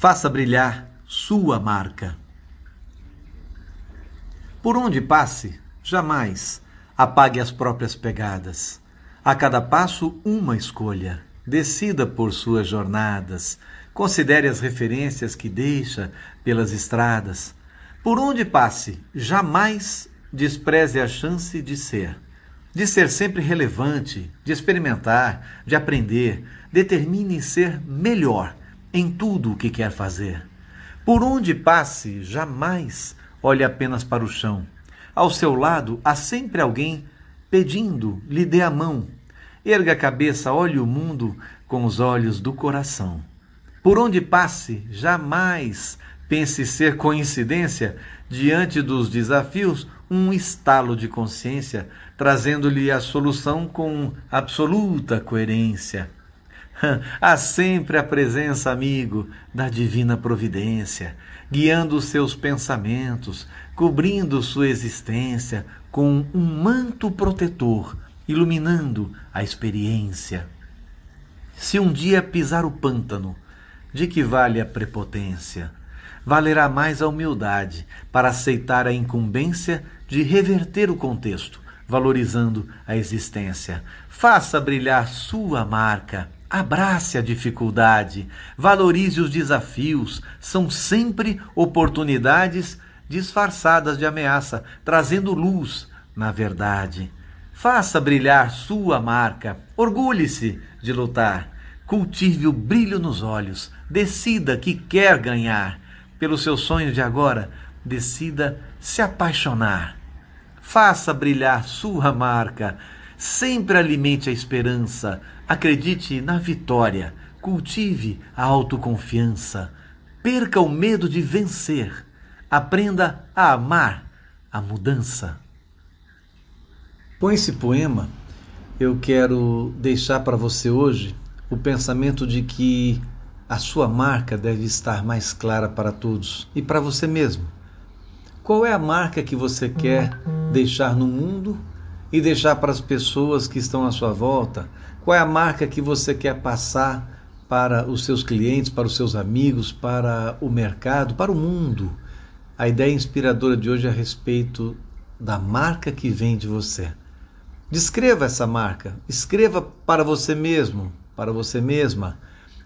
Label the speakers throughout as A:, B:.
A: Faça brilhar sua marca. Por onde passe, jamais apague as próprias pegadas. A cada passo, uma escolha. Decida por suas jornadas. Considere as referências que deixa pelas estradas. Por onde passe, jamais despreze a chance de ser. De ser sempre relevante, de experimentar, de aprender. Determine ser melhor em tudo o que quer fazer. Por onde passe, jamais olhe apenas para o chão. Ao seu lado há sempre alguém pedindo, lhe dê a mão. Erga a cabeça, olhe o mundo com os olhos do coração. Por onde passe, jamais pense ser coincidência diante dos desafios um estalo de consciência, trazendo-lhe a solução com absoluta coerência. Há sempre a presença, amigo, da divina providência, guiando os seus pensamentos, cobrindo sua existência com um manto protetor, iluminando a experiência. Se um dia pisar o pântano, de que vale a prepotência? Valerá mais a humildade para aceitar a incumbência de reverter o contexto, valorizando a existência. Faça brilhar sua marca Abrace a dificuldade, valorize os desafios, são sempre oportunidades disfarçadas de ameaça, trazendo luz na verdade. Faça brilhar sua marca, orgulhe-se de lutar, cultive o brilho nos olhos, decida que quer ganhar. Pelos seus sonhos de agora, decida se apaixonar. Faça brilhar sua marca, Sempre alimente a esperança, acredite na vitória, cultive a autoconfiança, perca o medo de vencer, aprenda a amar a mudança. Com esse poema, eu quero deixar para você hoje o pensamento de que a sua marca deve estar mais clara para todos e para você mesmo. Qual é a marca que você quer deixar no mundo e deixar para as pessoas que estão à sua volta? Qual é a marca que você quer passar para os seus clientes, para os seus amigos, para o mercado, para o mundo? A ideia inspiradora de hoje é a respeito da marca que vem de você. Descreva essa marca, escreva para você mesmo, para você mesma.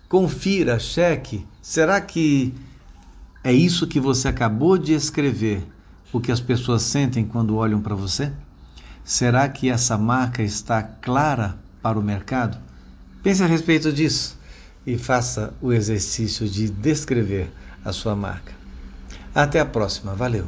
A: Confira, cheque. Será que é isso que você acabou de escrever o que as pessoas sentem quando olham para você? Será que essa marca está clara para o mercado? Pense a respeito disso e faça o exercício de descrever a sua marca. Até a próxima. Valeu!